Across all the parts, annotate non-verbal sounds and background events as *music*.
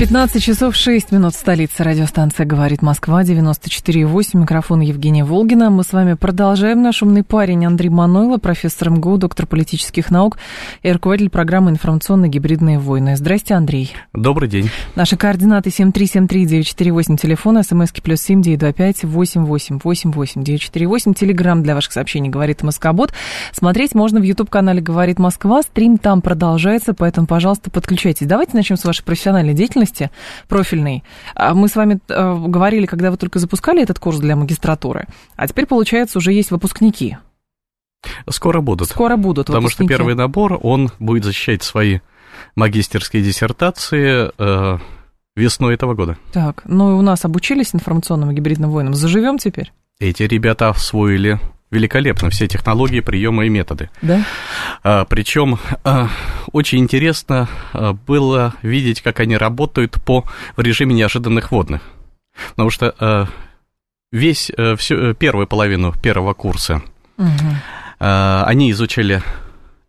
15 часов 6 минут в столице. Радиостанция «Говорит Москва», 94,8. Микрофон Евгения Волгина. Мы с вами продолжаем. Наш умный парень Андрей Манойло, профессор МГУ, доктор политических наук и руководитель программы «Информационные гибридные войны». Здрасте, Андрей. Добрый день. Наши координаты 7373948, телефон, смски плюс 7925 8888 948. Телеграмм для ваших сообщений «Говорит Москобот». Смотреть можно в YouTube-канале «Говорит Москва». Стрим там продолжается, поэтому, пожалуйста, подключайтесь. Давайте начнем с вашей профессиональной деятельности специальности профильной. А мы с вами э, говорили, когда вы только запускали этот курс для магистратуры, а теперь, получается, уже есть выпускники. Скоро будут. Скоро будут Потому выпускники. что первый набор, он будет защищать свои магистерские диссертации э, весной этого года. Так, ну и у нас обучились информационным и гибридным войнам. Заживем теперь? Эти ребята освоили великолепно все технологии, приемы и методы. Да. А, причем а, очень интересно а, было видеть, как они работают по в режиме неожиданных водных. Потому что а, весь а, всю первую половину первого курса угу. а, они изучали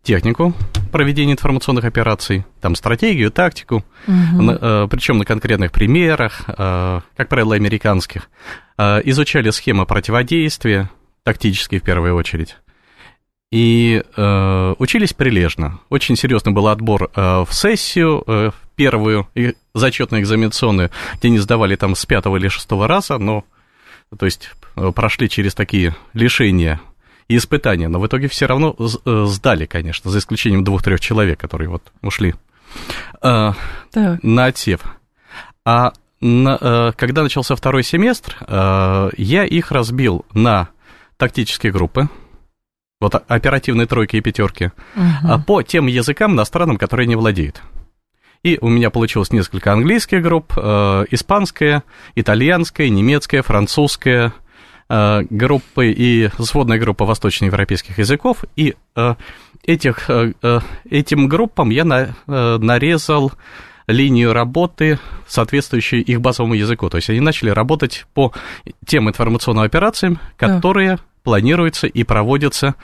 технику проведения информационных операций, там стратегию, тактику, угу. на, причем на конкретных примерах, как правило, американских. Изучали схемы противодействия, тактические в первую очередь. И э, учились прилежно. Очень серьезный был отбор э, в сессию, э, первую, и зачетную экзаменационную, где не сдавали там с пятого или шестого раза, но, то есть, э, прошли через такие лишения и испытания, но в итоге все равно э, сдали, конечно, за исключением двух-трех человек, которые вот ушли э, на отсев. А на, э, когда начался второй семестр, э, я их разбил на тактические группы, вот оперативные тройки и пятерки, угу. по тем языкам иностранным, которые не владеют. И у меня получилось несколько английских групп, э, испанская, итальянская, немецкая, французская э, группы и сводная группа восточноевропейских языков. И э, этих, э, э этим группам я на, э, нарезал линию работы, соответствующую их базовому языку. То есть они начали работать по тем информационным операциям, которые да планируется и проводится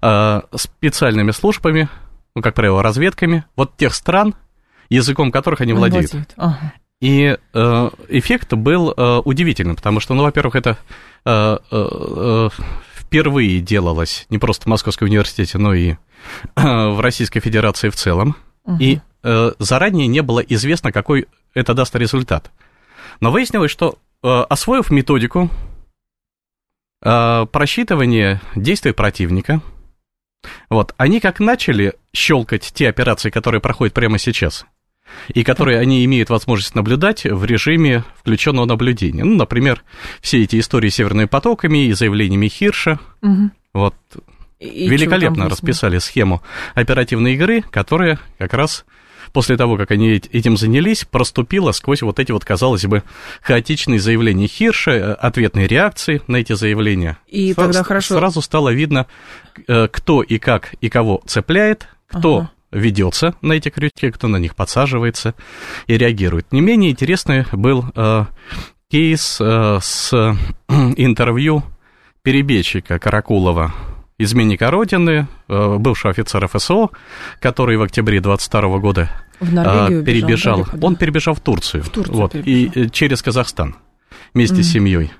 э, специальными службами, ну, как правило, разведками, вот тех стран, языком которых они владеют. владеют. Ага. И э, эффект был э, удивительным, потому что, ну, во-первых, это э, э, впервые делалось не просто в Московском университете, но и э, в Российской Федерации в целом. Угу. И э, заранее не было известно, какой это даст результат. Но выяснилось, что э, освоив методику, э, просчитывание действий противника. Вот, они как начали щелкать те операции, которые проходят прямо сейчас, и которые они имеют возможность наблюдать в режиме включенного наблюдения. Ну, например, все эти истории с северными потоками и заявлениями Хирша. Угу. Вот, и великолепно расписали схему оперативной игры, которая как раз после того, как они этим занялись, проступила сквозь вот эти вот, казалось бы, хаотичные заявления Хирша, э, ответные реакции на эти заявления. И С- тогда хорошо. Сразу стало видно, э, кто и как и кого цепляет, кто ага ведется на эти крючки, кто на них подсаживается и реагирует. Не менее интересный был э, кейс э, с э, *clears throat* интервью перебежчика Каракулова изменника Родины, э, бывшего офицера ФСО, который в октябре 22 года в Норвегию перебежал. Далеко, да? Он перебежал в Турцию. В Турцию вот, и э, через Казахстан вместе mm. с семьей.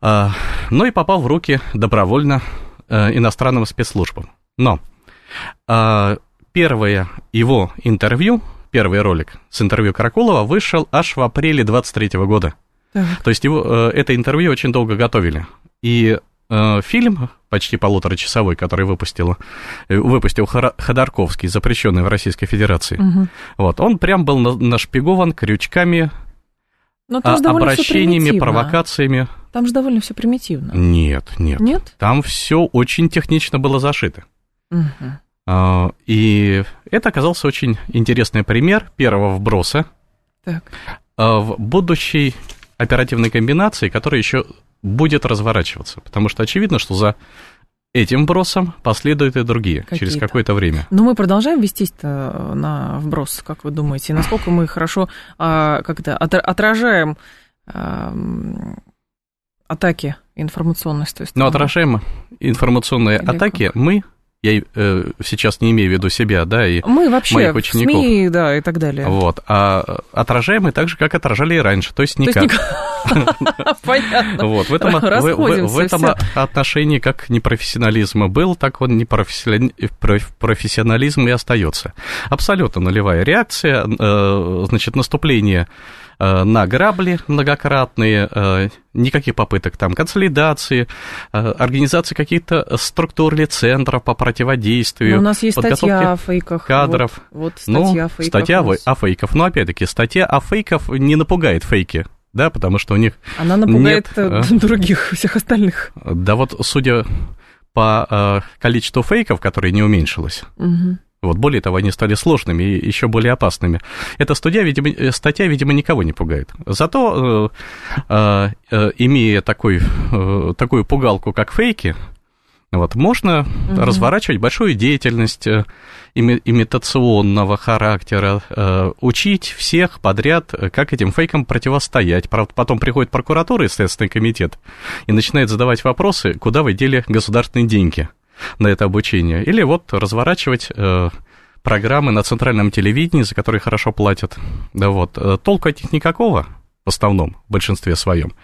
А, ну и попал в руки добровольно а, иностранным спецслужбам. Но а, первое его интервью, первый ролик с интервью Каракулова вышел аж в апреле 23 года. Так. То есть его, это интервью очень долго готовили. И Э, фильм, почти полуторачасовой, который выпустил, э, выпустил Ходорковский, запрещенный в Российской Федерации. Угу. Вот, он прям был нашпигован крючками, Но там а, обращениями, провокациями. Там же довольно все примитивно. Нет, нет. Нет? Там все очень технично было зашито. Угу. И это оказался очень интересный пример первого вброса так. в будущий оперативной комбинации, которая еще будет разворачиваться. Потому что очевидно, что за этим вбросом последуют и другие Какие-то. через какое-то время. Но мы продолжаем вестись-то на вброс, как вы думаете? *clears throat* Насколько мы хорошо а, как-то отражаем а, атаки информационной той стороны? Но отражаем информационные Или атаки как? мы я э, сейчас не имею в виду себя, да, и Мы вообще моих учеников. СМИ, да, и так далее. Вот, а отражаемые так же, как отражали и раньше, то есть никак. *laughs* Понятно. Вот, в этом, в, этом отношении как непрофессионализм был, так он непрофессионализм и остается. Абсолютно нулевая реакция, э, значит, наступление Э, на грабли многократные, э, никаких попыток там консолидации, э, организации каких-то структур или центров по противодействию. Но у нас есть статья о фейках. Кадров. Вот, вот статья ну, о фейках. Статья о фейках. Но опять-таки, статья о фейках не напугает фейки да, потому что у них Она напугает нет, других, всех остальных. Да вот, судя по э, количеству фейков, которые не уменьшилось, угу. Вот, более того, они стали сложными и еще более опасными. Эта статья, видимо, э, статья, видимо, никого не пугает. Зато, э, э, имея такой, э, такую пугалку, как фейки, вот, можно угу. разворачивать большую деятельность э, ими, имитационного характера, э, учить всех подряд, э, как этим фейкам противостоять. Правда, потом приходит прокуратура и Следственный комитет и начинает задавать вопросы, куда вы дели государственные деньги на это обучение. Или вот разворачивать э, программы на центральном телевидении, за которые хорошо платят. Да вот. Э, толку от них никакого, в основном, в большинстве своем.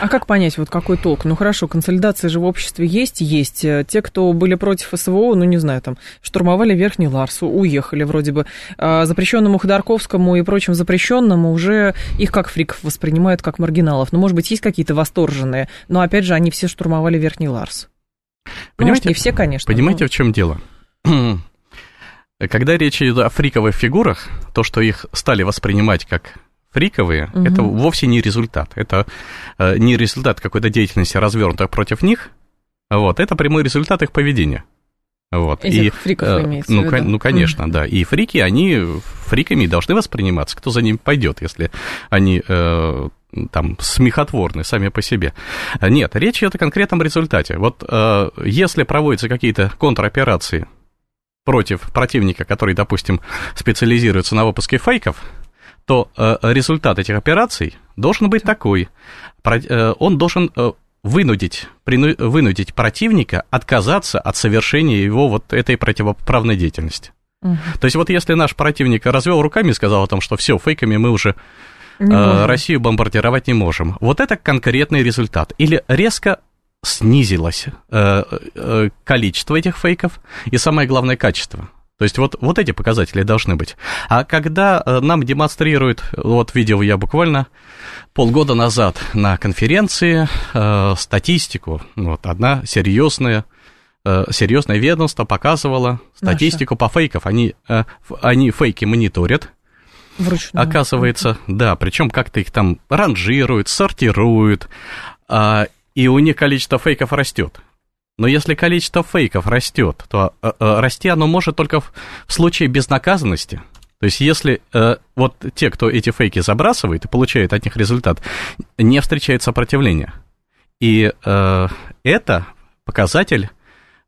А как понять, вот какой толк? Ну хорошо, консолидация же в обществе есть, есть. Э, те, кто были против СВО, ну не знаю, там, штурмовали Верхний Ларс, уехали вроде бы. А запрещенному Ходорковскому и прочим запрещенному уже их как фриков воспринимают, как маргиналов. Ну, может быть, есть какие-то восторженные, но опять же, они все штурмовали Верхний Ларс. Понимаете, ну, не все, конечно. Понимаете, но... в чем дело? *clears throat* Когда речь идет о фриковых фигурах, то, что их стали воспринимать как фриковые, угу. это вовсе не результат. Это э, не результат какой-то деятельности, развернутой против них. Вот, это прямой результат их поведения. Вот. Этих и, фриков э, имеется ну, кон, ну, конечно, да. И фрики, они фриками должны восприниматься. Кто за ними пойдет, если они э, там смехотворны сами по себе. Нет, речь идет о конкретном результате. Вот э, если проводятся какие-то контроперации против противника, который, допустим, специализируется на выпуске фейков, то э, результат этих операций должен быть такой. Про, э, он должен э, вынудить, прину, вынудить противника отказаться от совершения его вот этой противоправной деятельности. Угу. То есть вот если наш противник развел руками и сказал о том, что все, фейками мы уже э, Россию бомбардировать не можем. Вот это конкретный результат. Или резко снизилось э, э, количество этих фейков и самое главное качество. То есть вот, вот эти показатели должны быть. А когда нам демонстрируют, вот видел я буквально полгода назад на конференции э, статистику, вот одна серьезная э, серьезное ведомство показывало статистику Наша. по фейков. Они, э, они фейки мониторят, Вручную. Оказывается, да, причем как-то их там ранжируют, сортируют, а, и у них количество фейков растет. Но если количество фейков растет, то а, а, расти оно может только в, в случае безнаказанности. То есть, если э, вот те, кто эти фейки забрасывает и получает от них результат, не встречает сопротивления. И э, это показатель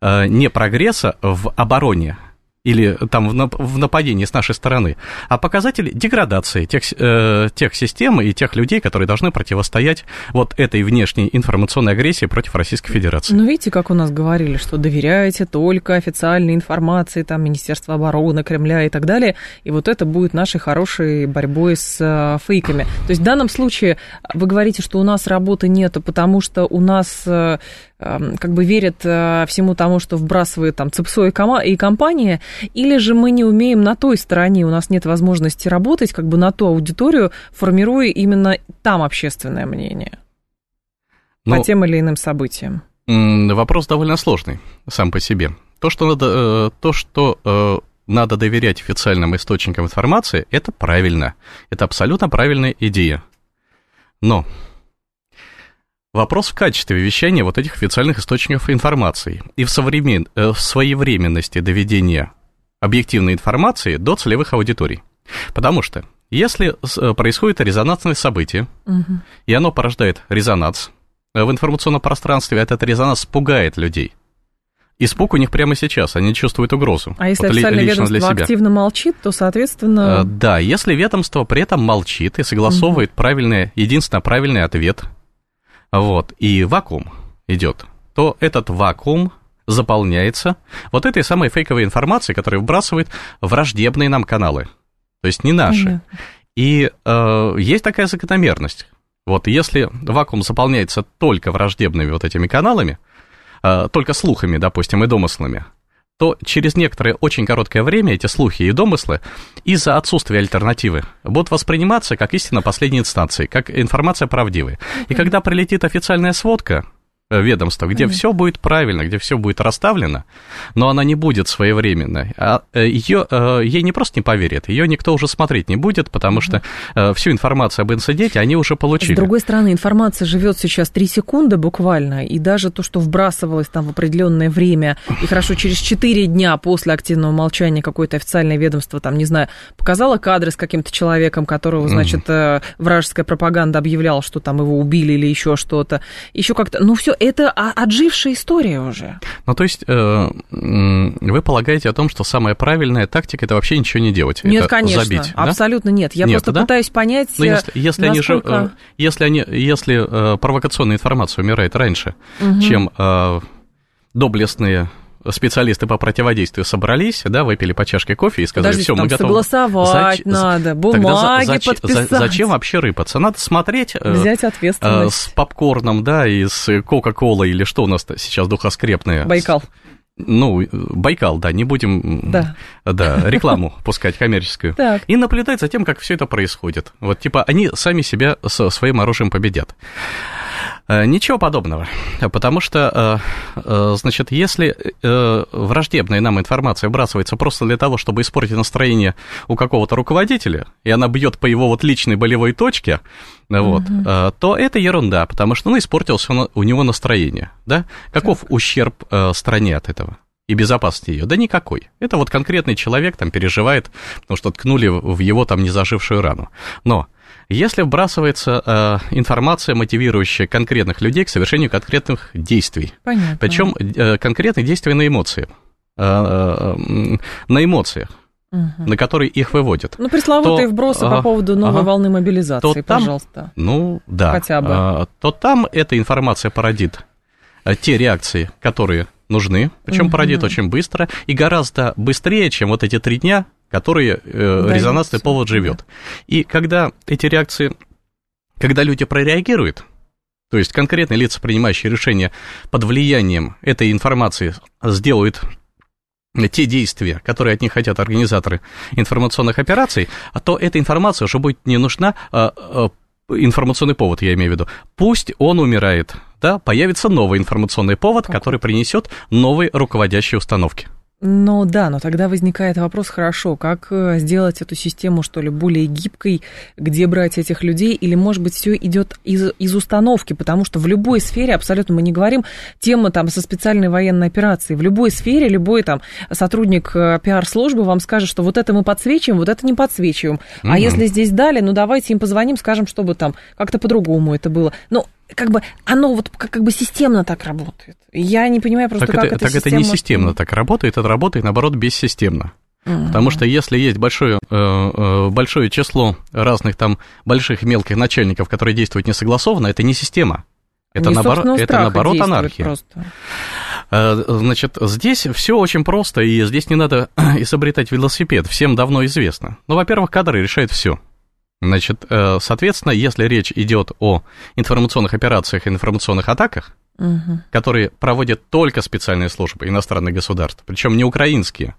э, не прогресса в обороне, или там в нападении с нашей стороны, а показатель деградации тех, э, тех систем и тех людей, которые должны противостоять вот этой внешней информационной агрессии против Российской Федерации. Ну, видите, как у нас говорили, что доверяете только официальной информации, там, Министерства обороны, Кремля и так далее, и вот это будет нашей хорошей борьбой с э, фейками. То есть в данном случае вы говорите, что у нас работы нету, потому что у нас э, Эм, как бы верят э, всему тому, что вбрасывает там ЦИПСО и компания, или же мы не умеем на той стороне, у нас нет возможности работать как бы на ту аудиторию, формируя именно там общественное мнение ну, по тем или иным событиям? Вопрос довольно сложный сам по себе. То, что надо, э, то, что э, надо доверять официальным источникам информации, это правильно. Это абсолютно правильная идея. Но Вопрос в качестве вещания вот этих официальных источников информации и в, современ... Э, в своевременности доведения объективной информации до целевых аудиторий. Потому что если э, происходит резонансное событие, угу. и оно порождает резонанс э, в информационном пространстве, этот резонанс пугает людей. Испуг у них прямо сейчас, они чувствуют угрозу. А если вот официальное ведомство активно молчит, то, соответственно... Да, если ведомство при этом молчит и согласовывает угу. правильный, единственно правильный ответ, вот, и вакуум идет, то этот вакуум заполняется вот этой самой фейковой информацией, которая вбрасывает враждебные нам каналы, то есть не наши. Понятно. И э, есть такая закономерность. Вот если вакуум заполняется только враждебными вот этими каналами, Э, только слухами, допустим, и домыслами, то через некоторое очень короткое время эти слухи и домыслы из-за отсутствия альтернативы будут восприниматься как истина последней инстанции, как информация правдивая. И когда прилетит официальная сводка, ведомства, где mm все будет правильно, где все будет расставлено, но она не будет своевременной. А э, ее, э, ей не просто не поверят, ее никто уже смотреть не будет, потому что всю информацию об инциденте они уже получили. С другой стороны, информация живет сейчас 3 секунды буквально, и даже то, что вбрасывалось там в определенное время, и хорошо, через 4 дня после активного молчания какое-то официальное ведомство, там, не знаю, показало кадры с каким-то человеком, которого, значит, mm вражеская пропаганда объявляла, что там его убили или еще что-то, еще как-то, ну все, это отжившая история уже. Ну, то есть э, вы полагаете о том, что самая правильная тактика это вообще ничего не делать? Нет, это конечно, забить, абсолютно да? нет. Я нет, просто да? пытаюсь понять, Но ну, если, если, насколько... они, если, они, если э, провокационная информация умирает раньше, угу. чем э, доблестные специалисты по противодействию собрались, да, выпили по чашке кофе и сказали, все, мы готовы. согласовать Зач... надо, бумаги зач... подписать. Зачем вообще рыпаться? Надо смотреть... Э, Взять ответственность. Э, с попкорном, да, и с Кока-Колой, или что у нас сейчас духоскрепное. Байкал. Ну, Байкал, да, не будем да. Да, рекламу *laughs* пускать коммерческую. Так. И наблюдать за тем, как все это происходит. Вот, типа, они сами себя со своим оружием победят. Э, ничего подобного, потому что, э, э, значит, если враждебная нам информация выбрасывается просто для того, чтобы испортить настроение у какого-то руководителя, и она бьет по его вот личной болевой точке, вот, угу. то это ерунда, потому что, ну, испортилось у него настроение, да? Каков так. ущерб стране от этого? и безопасности ее? Да никакой. Это вот конкретный человек там переживает, потому что ткнули в его там незажившую рану. Но если вбрасывается э, информация, мотивирующая конкретных людей к совершению конкретных действий, Понятно. причем э, конкретные действия на эмоции, э, э, на эмоциях, угу. на которые их выводят. Ну, пресловутые то, вбросы по поводу новой ага, волны мобилизации, то там, пожалуйста. Ну, да. Хотя бы. Э, то там эта информация породит э, те реакции, которые нужны, причем угу. породит очень быстро и гораздо быстрее, чем вот эти три дня, которые э, да, резонансный повод живет. И когда эти реакции, когда люди прореагируют, то есть конкретные лица, принимающие решения под влиянием этой информации, сделают те действия, которые от них хотят организаторы информационных операций, а то эта информация уже будет не нужна, а, а, информационный повод, я имею в виду. Пусть он умирает, да, появится новый информационный повод, который принесет новые руководящие установки. Ну да, но тогда возникает вопрос, хорошо, как э, сделать эту систему, что ли, более гибкой, где брать этих людей, или, может быть, все идет из, из установки, потому что в любой сфере, абсолютно мы не говорим, тема там со специальной военной операцией, в любой сфере любой там сотрудник э, пиар-службы вам скажет, что вот это мы подсвечиваем, вот это не подсвечиваем, угу. а если здесь дали, ну давайте им позвоним, скажем, чтобы там как-то по-другому это было. Ну, как бы оно вот как, как бы системно так работает. Я не понимаю просто, так как это, это Так это не системно так работает, это работает, наоборот, бессистемно. Uh-huh. Потому что если есть большое, э, э, большое число разных там больших и мелких начальников, которые действуют несогласованно, это не система. Это, наоборот, это наоборот анархия. Просто. Э, значит, здесь все очень просто, и здесь не надо *clears throat* изобретать велосипед. Всем давно известно. Ну, во-первых, кадры решают все. Значит, э, соответственно, если речь идет о информационных операциях и информационных атаках, угу. которые проводят только специальные службы иностранных государств, причем не украинские,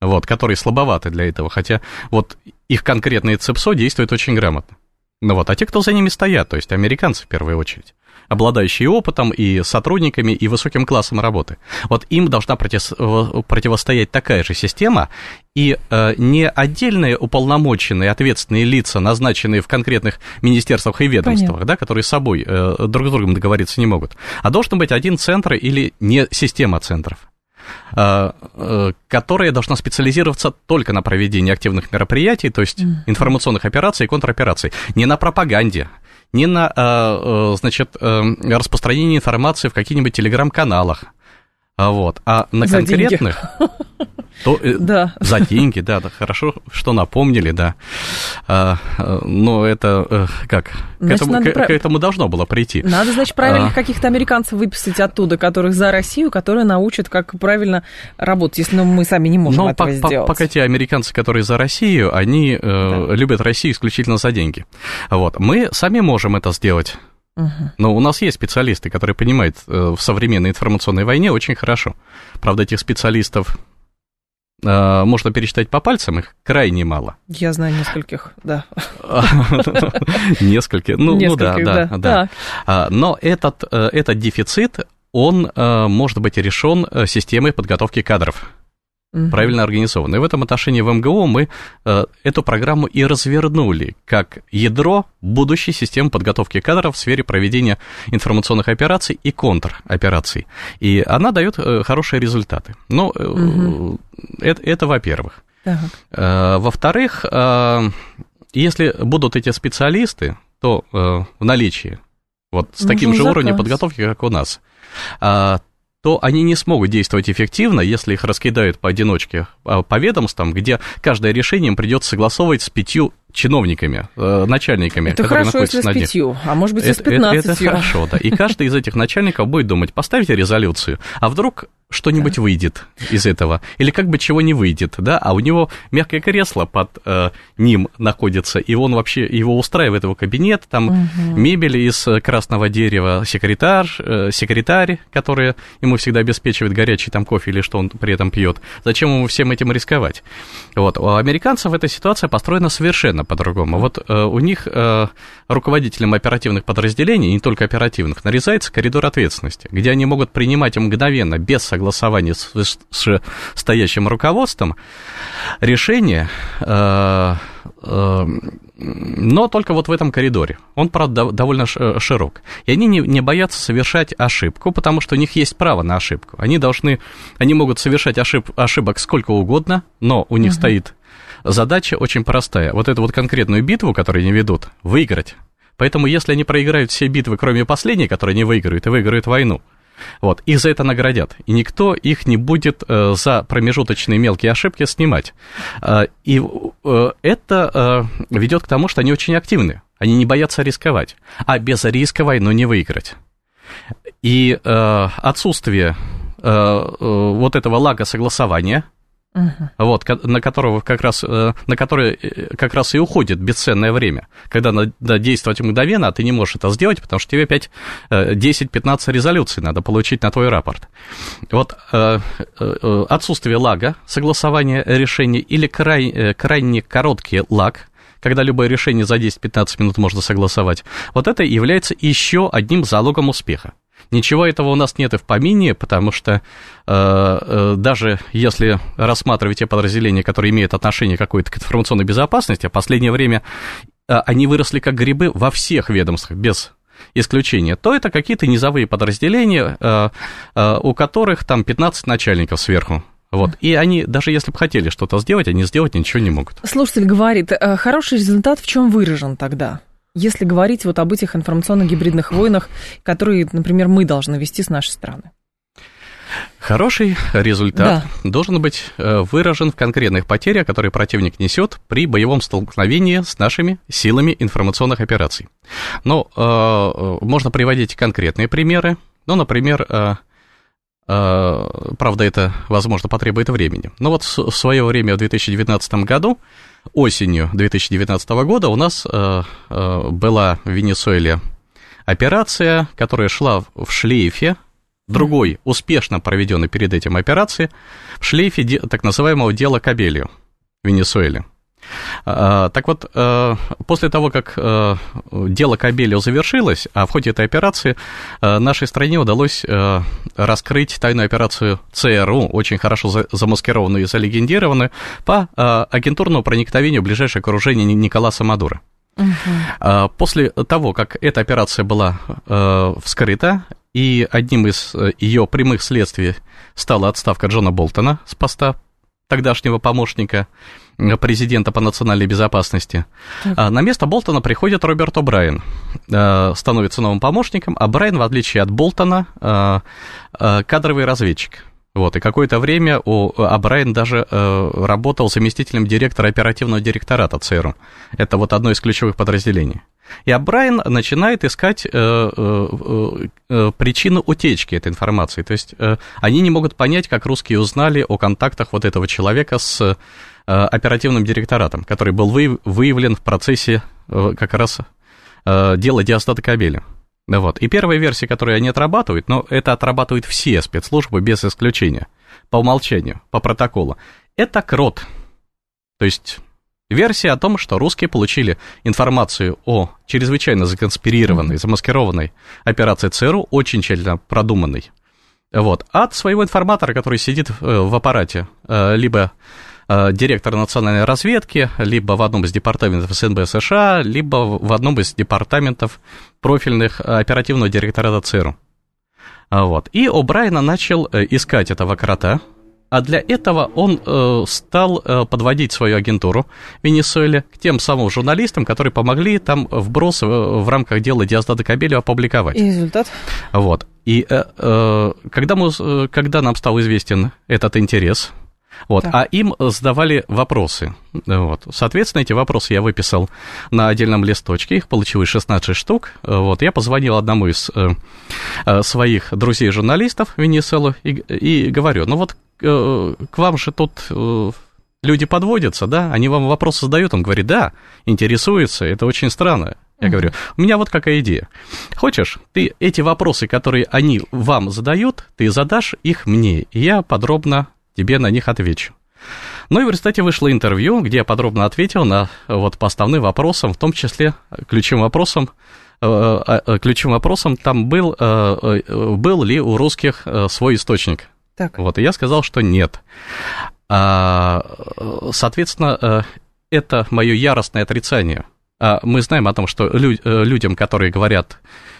вот, которые слабоваты для этого, хотя вот их конкретные ЦЕПСО действуют очень грамотно. Ну вот, а те, кто за ними стоят, то есть американцы в первую очередь, обладающие опытом и сотрудниками, и высоким классом работы. Вот им должна противостоять такая же система, и э, не отдельные уполномоченные ответственные лица, назначенные в конкретных министерствах и ведомствах, да, которые с собой э, друг с другом договориться не могут, а должен быть один центр или не система центров. которая должна специализироваться только на проведении активных мероприятий, то есть информационных операций и контропераций, не на пропаганде, не на, значит, распространении информации в каких-нибудь телеграм-каналах, вот, а на За конкретных... То, э, да. За деньги, да, да, хорошо, что напомнили, да. А, но это э, как? Значит, к, этому, к, прав... к этому должно было прийти. Надо, значит, правильных а... каких-то американцев выписать оттуда, которых за Россию, которые научат, как правильно работать, если мы сами не можем но этого по, сделать. По, пока те американцы, которые за Россию, они э, да. любят Россию исключительно за деньги. Вот. Мы сами можем это сделать. Но у нас есть специалисты, которые понимают э, в современной информационной войне очень хорошо. Правда, этих специалистов можно пересчитать по пальцам, их крайне мало. Я знаю нескольких, да. *laughs* Нескольких, ну, ну да, да, да. А, но э, этот дефицит, он может быть решен системой подготовки кадров угу. правильно организованы. И в этом отношении в МГУ мы э, эту программу и развернули как ядро будущей системы подготовки кадров в сфере проведения информационных операций и контропераций. И она дает э, хорошие результаты. Но э, угу. это, это во-первых. Так. Э, во-вторых, э, если будут эти специалисты, то в наличии вот с таким же заказ. уровнем подготовки, как у нас, то они не смогут действовать эффективно, если их раскидают поодиночке а, по ведомствам, где каждое решение им придется согласовывать с пятью чиновниками, э, начальниками, это хорошо, если с пятью, а может быть, и с пятнадцатью. Это, это хорошо, да. И каждый из этих начальников будет думать, поставите резолюцию, а вдруг что-нибудь да. выйдет из этого, или как бы чего не выйдет, да, а у него мягкое кресло под э, ним находится, и он вообще, его устраивает его кабинет, там угу. мебель из красного дерева, секретарь, э, секретарь, который ему всегда обеспечивает горячий там кофе или что он при этом пьет. Зачем ему всем этим рисковать? Вот, у американцев эта ситуация построена совершенно по-другому. Вот э, у них э, руководителям оперативных подразделений, не только оперативных, нарезается коридор ответственности, где они могут принимать мгновенно, без согласования с, с стоящим руководством, решение, э, э, но только вот в этом коридоре. Он, правда, довольно широк. И они не, не боятся совершать ошибку, потому что у них есть право на ошибку. Они должны, они могут совершать ошиб, ошибок сколько угодно, но у них угу. стоит задача очень простая. Вот эту вот конкретную битву, которую они ведут, выиграть. Поэтому если они проиграют все битвы, кроме последней, которую они выиграют, и выиграют войну, вот, их за это наградят. И никто их не будет э, за промежуточные мелкие ошибки снимать. Э, и э, это э, ведет к тому, что они очень активны. Они не боятся рисковать. А без риска войну не выиграть. И э, отсутствие э, э, вот этого лага согласования – Uh-huh. Вот, на которого как раз, э, на который э, как раз и уходит бесценное время, когда надо действовать мгновенно, а ты не можешь это сделать, потому что тебе опять 10-15 э, резолюций надо получить на твой рапорт. Вот отсутствие лага, согласования решений или край, крайне короткий лаг, когда любое решение за 10-15 минут можно согласовать, вот это является еще одним залогом успеха. Ничего этого у нас нет и в помине, потому что э, э, даже если рассматривать те подразделения, которые имеют отношение какое-то к информационной безопасности, в последнее время э, они выросли как грибы во всех ведомствах, без исключения, то это какие-то низовые подразделения, э, э, у которых там 15 начальников сверху. Вот. И они, даже если бы хотели что-то сделать, они сделать ничего не могут. Слушатель говорит, э, хороший результат в чем выражен тогда? Если говорить вот об этих информационно-гибридных войнах, которые, например, мы должны вести с нашей стороны? Хороший результат да. должен быть э, выражен в конкретных потерях, которые противник несет при боевом столкновении с нашими силами информационных операций. Но э, э, можно приводить конкретные примеры. Ну, например, э, э, правда, это, возможно, потребует времени. Но вот в свое время, в 2019 году, осенью 2019 года у нас э, э, была в Венесуэле операция, которая шла в шлейфе, другой успешно проведенной перед этим операции, в шлейфе так называемого дела Кабелью в Венесуэле. А, так вот, э, после того, как э, дело Кабелио завершилось, а в ходе этой операции э, нашей стране удалось раскрыть тайную операцию ЦРУ, очень хорошо замаскированную и залегендированную, по агентурному проникновению в ближайшее окружение Николаса Мадура. Угу. После того, как эта операция была вскрыта, и одним из ее прямых следствий стала отставка Джона Болтона с поста тогдашнего помощника президента по национальной безопасности. Так. На место Болтона приходит Роберт О'Брайен, становится новым помощником, а Брайан, в отличие от Болтона, кадровый разведчик. Вот, и какое-то время у Абрайан даже э, работал заместителем директора оперативного директората ЦРУ. Это вот одно из ключевых подразделений. И Абрайан начинает искать э, э, э, причину утечки этой информации. То есть они не могут понять, как русские узнали о контактах вот этого человека с оперативным директоратом, который был выявлен в процессе как раз дела Диастата Кабеля. Вот. И первая версия, которую они отрабатывают, но это отрабатывают все спецслужбы без исключения, по умолчанию, по протоколу, это крот. То есть версия о том, что русские получили информацию о чрезвычайно законспирированной, замаскированной операции ЦРУ, очень тщательно продуманной. Вот, от своего информатора, который сидит в э, аппарате, э, либо Э, директор национальной разведки, либо в одном из департаментов СНБ США, либо в одном из департаментов профильных оперативного директората ЦРУ. Вот. И О'Брайена начал искать этого крота, а для этого он э, стал э, подводить свою агентуру в Венесуэле к тем самым журналистам, которые помогли там вброс в, в рамках дела Диаздада Кабелю опубликовать. И результат? Вот. И э, э, когда, мы, э, когда нам стал известен этот интерес, вот, а им задавали вопросы. Вот. Соответственно, эти вопросы я выписал на отдельном листочке, их получилось 16 штук. Вот. Я позвонил одному из э, э, своих друзей-журналистов Венесуэлу и, и говорю, ну вот э, к вам же тут э, люди подводятся, да, они вам вопросы задают, он говорит, да, интересуется, это очень странно. Я говорю, у меня вот какая идея. Хочешь, ты эти вопросы, которые они вам задают, ты задашь их мне, и я подробно тебе на них отвечу. Ну и в результате вышло интервью, где я подробно ответил на вот по основным вопросам, в том числе ключевым вопросом, э, э, э, ключевым вопросом там был, был ли у русских свой источник. Так. Вот, и я сказал, что нет. А, соответственно, это мое яростное отрицание. А мы знаем о том, что людям, которые говорят,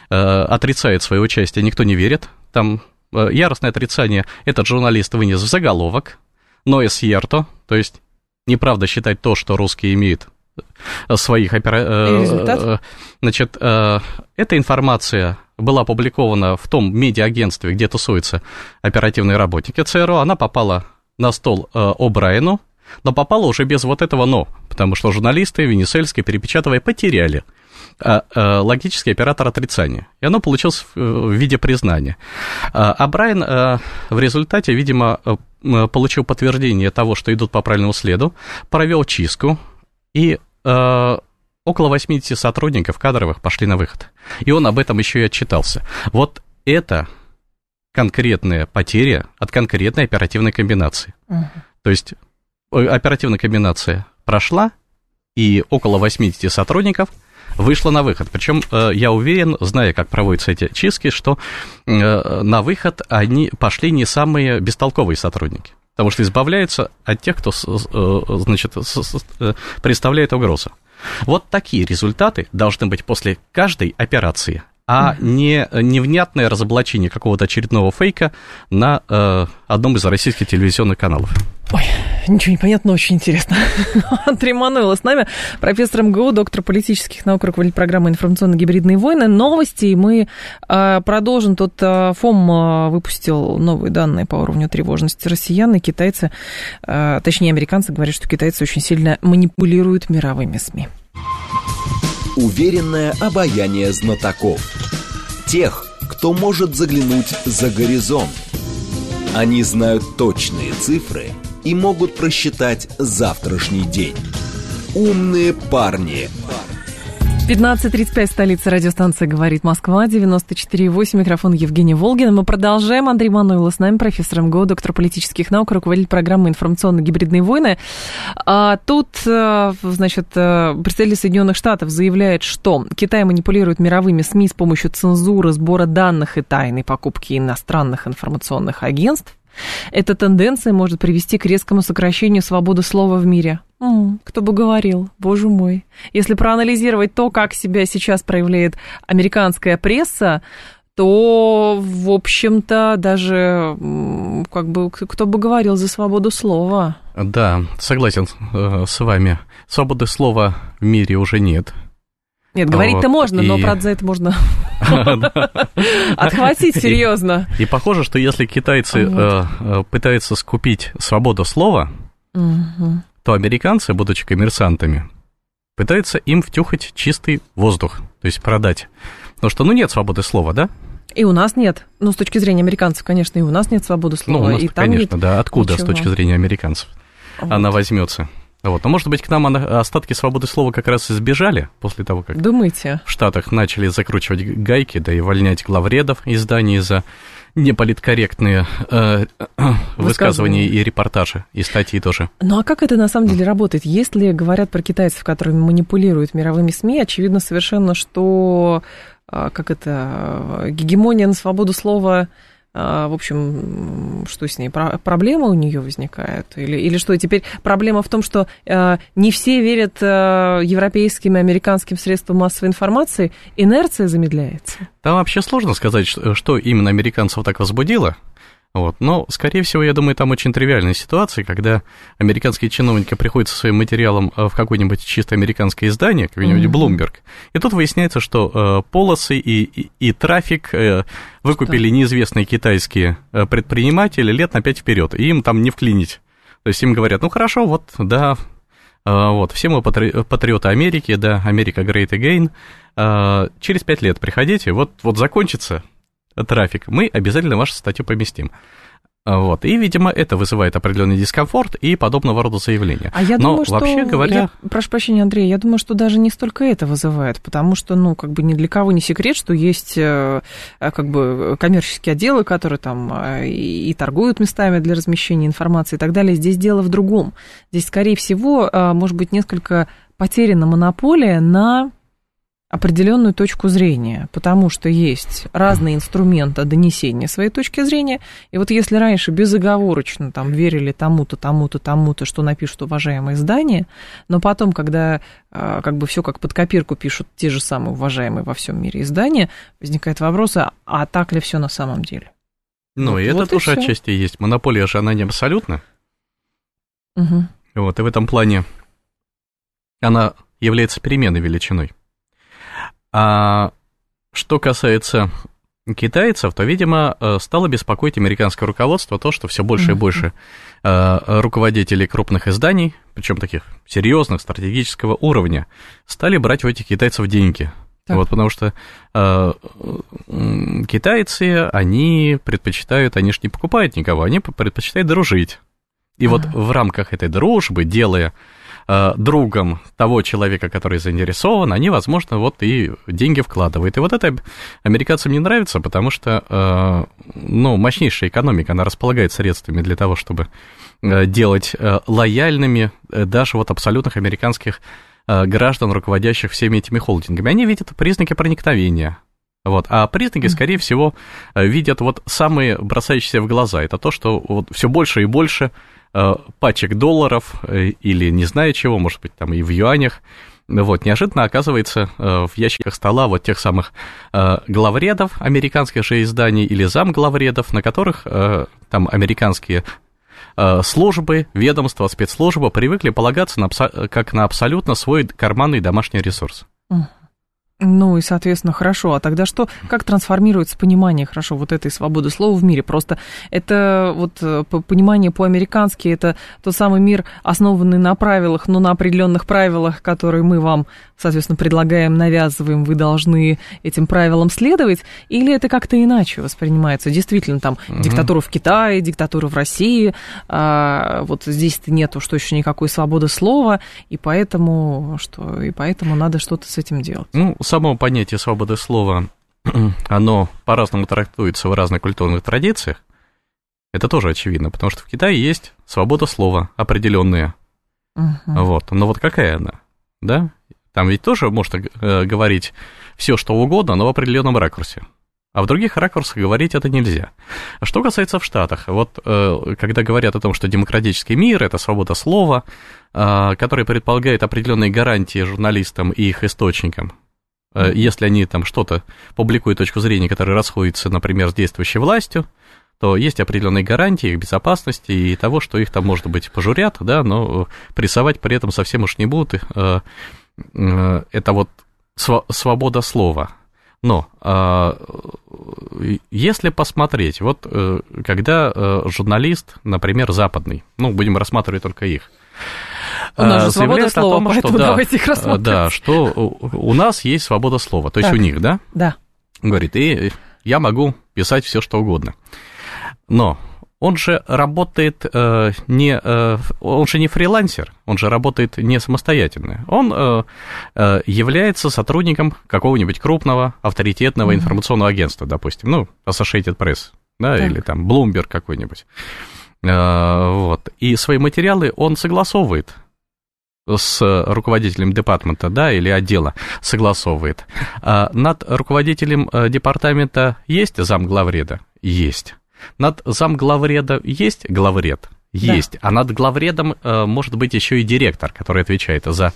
отрицают свое участие, никто не верит. Там Э, яростное отрицание этот журналист вынес в заголовок, но и сьерто, то есть неправда считать то, что русские имеют э, своих опера... Э, значит, эта информация была опубликована в том медиа-агентстве, где тусуются оперативные работники ЦРУ, она попала на стол О'Брайену, но попала уже без вот этого «но», потому что журналисты венесуэльские, перепечатывая, потеряли логический оператор отрицания. И оно получилось в виде признания. А, а Брайан в результате, видимо, получил подтверждение того, что идут по правильному следу, провел чистку, и около 80 сотрудников кадровых пошли на выход. И он об этом еще и отчитался. Вот это конкретная потеря от конкретной оперативной комбинации. Угу. То есть э, оперативная комбинация прошла, и около 80 сотрудников – вышла на выход. Причем э, я уверен, зная, как проводятся эти чистки, что э, на выход они пошли не самые бестолковые сотрудники. Потому что избавляются от тех, кто э, значит, представляет угрозу. Вот такие результаты должны быть после каждой операции а не невнятное разоблачение какого-то очередного фейка на э, одном из российских телевизионных каналов. Ой, ничего не понятно, очень интересно. *laughs* Андрей Мануэлов с нами, профессор МГУ, доктор политических наук, руководитель программы «Информационно-гибридные войны». Новости, и мы э, продолжим. Тут э, ФОМ э, выпустил новые данные по уровню тревожности россиян, и китайцы, точнее, американцы говорят, что китайцы очень сильно манипулируют мировыми СМИ. Уверенное обаяние знатоков. Тех, кто может заглянуть за горизонт. Они знают точные цифры – и могут просчитать завтрашний день. Умные парни. 15.35, столица радиостанции «Говорит Москва», 94.8, микрофон Евгения Волгина. Мы продолжаем. Андрей Мануилов с нами, профессор МГУ, доктор политических наук, руководитель программы «Информационно-гибридные войны». А тут, э, значит, э, представитель Соединенных Штатов заявляет, что Китай манипулирует мировыми СМИ с помощью цензуры, сбора данных и тайной покупки иностранных информационных агентств. Эта тенденция может привести к резкому сокращению свободы слова в мире. М-м, кто бы говорил, боже мой. Если проанализировать то, как себя сейчас проявляет американская пресса, то, в общем-то, даже как бы кто бы говорил за свободу слова. Да, согласен э, с вами. Свободы слова в мире уже нет. Нет, говорить-то вот, можно, и... но, правда, за это можно *laughs* отхватить серьезно. И похоже, что если китайцы э, э, пытаются скупить свободу слова, то американцы, будучи коммерсантами, пытаются им втюхать чистый воздух, то есть продать. Потому что, ну, нет свободы слова, да? И у нас нет. Ну, с точки зрения американцев, конечно, и у нас нет свободы слова. Ну, у нас, и там конечно, нет да. Откуда ничего. с точки зрения американцев вот. она возьмется? Вот. Но, может быть, к нам остатки свободы слова как раз избежали после того, как Думаете? в Штатах начали закручивать гайки, да и увольнять главредов изданий за неполиткорректные э, высказывания и репортажи, и статьи тоже. Ну а как это на самом деле работает? Если говорят про китайцев, которые манипулируют мировыми СМИ, очевидно совершенно, что э, как это, гегемония на свободу слова а, в общем, что с ней? Проблема у нее возникает? Или, или что? теперь проблема в том, что э, не все верят э, европейским и американским средствам массовой информации, инерция замедляется? Там вообще сложно сказать, что именно американцев так возбудило. Вот. Но, скорее всего, я думаю, там очень тривиальная ситуация, когда американские чиновники приходят со своим материалом э, в какое-нибудь чисто американское издание, какой-нибудь mm-hmm. Bloomberg, и тут выясняется, что э, полосы и, и, и трафик э, выкупили что? неизвестные китайские э, предприниматели лет на пять вперед, и им там не вклинить. То есть им говорят, ну хорошо, вот, да, э, вот, все мы патри- патриоты Америки, да, Америка Great Again, через пять лет приходите, вот, вот закончится трафик, мы обязательно вашу статью поместим. Вот. И, видимо, это вызывает определенный дискомфорт и подобного рода заявления. А я Но думаю, вообще что, говоря... Я, прошу прощения, Андрей, я думаю, что даже не столько это вызывает, потому что, ну, как бы ни для кого не секрет, что есть э, как бы коммерческие отделы, которые там э, и, торгуют местами для размещения информации и так далее. Здесь дело в другом. Здесь, скорее всего, э, может быть, несколько потеряна монополия на определенную точку зрения, потому что есть разные инструменты донесения своей точки зрения. И вот если раньше безоговорочно там верили тому-то, тому-то, тому-то, что напишут уважаемые издания, но потом, когда а, как бы все как под копирку пишут те же самые уважаемые во всем мире издания, возникает вопрос, а, а так ли все на самом деле? Ну, вот, и это вот тоже и отчасти есть. Монополия же, она не абсолютна. Угу. Вот, и в этом плане она является переменной величиной. А что касается китайцев, то, видимо, э, стало беспокоить американское руководство то, что все больше и больше э, руководителей крупных изданий, причем таких серьезных, стратегического уровня, стали брать у этих китайцев деньги. Так. Вот, потому что э, китайцы, они предпочитают, они же не покупают никого, они предпочитают дружить. И а. вот в рамках этой дружбы, делая Э, другом того человека, который заинтересован, они, возможно, вот и деньги вкладывают. И вот это американцам не нравится, потому что, э, ну, мощнейшая экономика, она располагает средствами для того, чтобы э, делать лояльными даже вот абсолютных американских граждан, руководящих всеми этими холдингами. Они видят признаки проникновения, вот. А признаки, скорее всего, видят вот самые бросающиеся в глаза. Это то, что вот все больше и больше пачек долларов э, или не знаю чего, может быть, там и в юанях, вот, неожиданно оказывается э, в ящиках стола вот тех самых главредов американских же изданий или замглавредов, на которых там американские службы, ведомства, спецслужбы привыкли полагаться на, как на абсолютно свой карманный домашний ресурс. Ну и, соответственно, хорошо. А тогда что, как трансформируется понимание, хорошо, вот этой свободы слова в мире? Просто это вот э, понимание по-американски, это тот самый мир, основанный на правилах, но на определенных правилах, которые мы вам, соответственно, предлагаем, навязываем, вы должны этим правилам следовать, или это как-то иначе воспринимается? Действительно, там угу. диктатура в Китае, диктатура в России, а вот здесь нету, что еще никакой свободы слова, и поэтому, что, и поэтому надо что-то с этим делать. Ну, само понятие свободы слова, *clears throat* оно по-разному трактуется в разных культурных традициях, это тоже очевидно, потому что в Китае есть свобода слова определенная. Uh-huh. Вот. Но вот какая она? Да? Там ведь тоже можно э, говорить все, что угодно, но в определенном ракурсе. А в других ракурсах говорить это нельзя. А что касается в Штатах, вот э, когда говорят о том, что демократический мир это свобода слова, э, который предполагает определенные гарантии журналистам и их источникам, если они там что-то публикуют точку зрения, которая расходится, например, с действующей властью, то есть определенные гарантии их безопасности и того, что их там, может быть, пожурят, да, но прессовать при этом совсем уж не будут. Э, э, это вот свобода слова. Но если посмотреть, вот когда журналист, например, западный, ну, будем рассматривать только их, у нас же свобода слова, том, поэтому что, давайте их рассмотрим. Да, что у нас есть свобода слова, то есть так. у них, да? Да. Говорит, и я могу писать все, что угодно. Но он же работает э, не, э, он же не фрилансер, он же работает не самостоятельно. Он э, э, является сотрудником какого-нибудь крупного авторитетного mm-hmm. информационного агентства, допустим, ну, Associated Press, да, так. или там Bloomberg какой-нибудь. Э, вот. И свои материалы он согласовывает с руководителем департамента, да, или отдела согласовывает. А над руководителем э, департамента есть замглавреда? Есть. Над замглавреда есть главред? Есть. Да. А над главредом э, может быть еще и директор, который отвечает за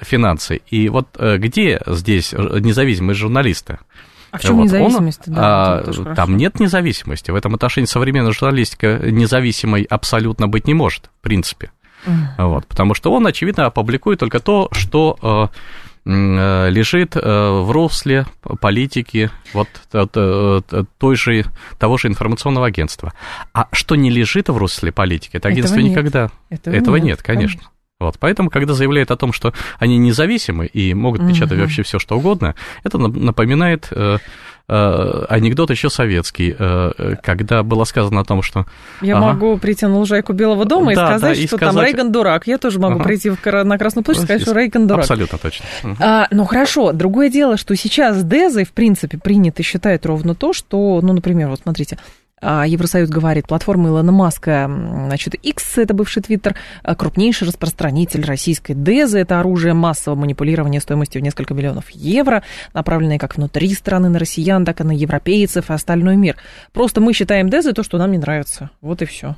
финансы. И вот где здесь независимость журналиста? А в чем вот. независимость? Он, да, а, там нет независимости. В этом отношении современная журналистика независимой абсолютно быть не может, в принципе. Mm. Вот, потому что он, очевидно, опубликует только то, что э, э лежит э, в русле политики вот той же, того же информационного агентства. А что не лежит в русле политики, это агентство Этого никогда. Этого, Этого нет, нет, конечно. конечно. Вот, поэтому, когда заявляют о том, что они независимы и могут печатать угу. вообще все, что угодно, это напоминает э, анекдот еще советский, э, когда было сказано о том, что... Я ага. могу прийти на лужайку Белого дома и да, сказать, да, и что сказать... там Рейган дурак. Я тоже могу ага. прийти на Красную площадь и сказать, что Рейган дурак. Абсолютно точно. А, ну хорошо, другое дело, что сейчас Дезой, в принципе, принято считать ровно то, что, ну, например, вот смотрите, Евросоюз говорит, платформа Илона Маска, значит, X, это бывший Твиттер, а, крупнейший распространитель российской ДЭЗы, это оружие массового манипулирования стоимостью в несколько миллионов евро, направленное как внутри страны на россиян, так и на европейцев и остальной мир. Просто мы считаем ДЭЗы то, что нам не нравится. Вот и все.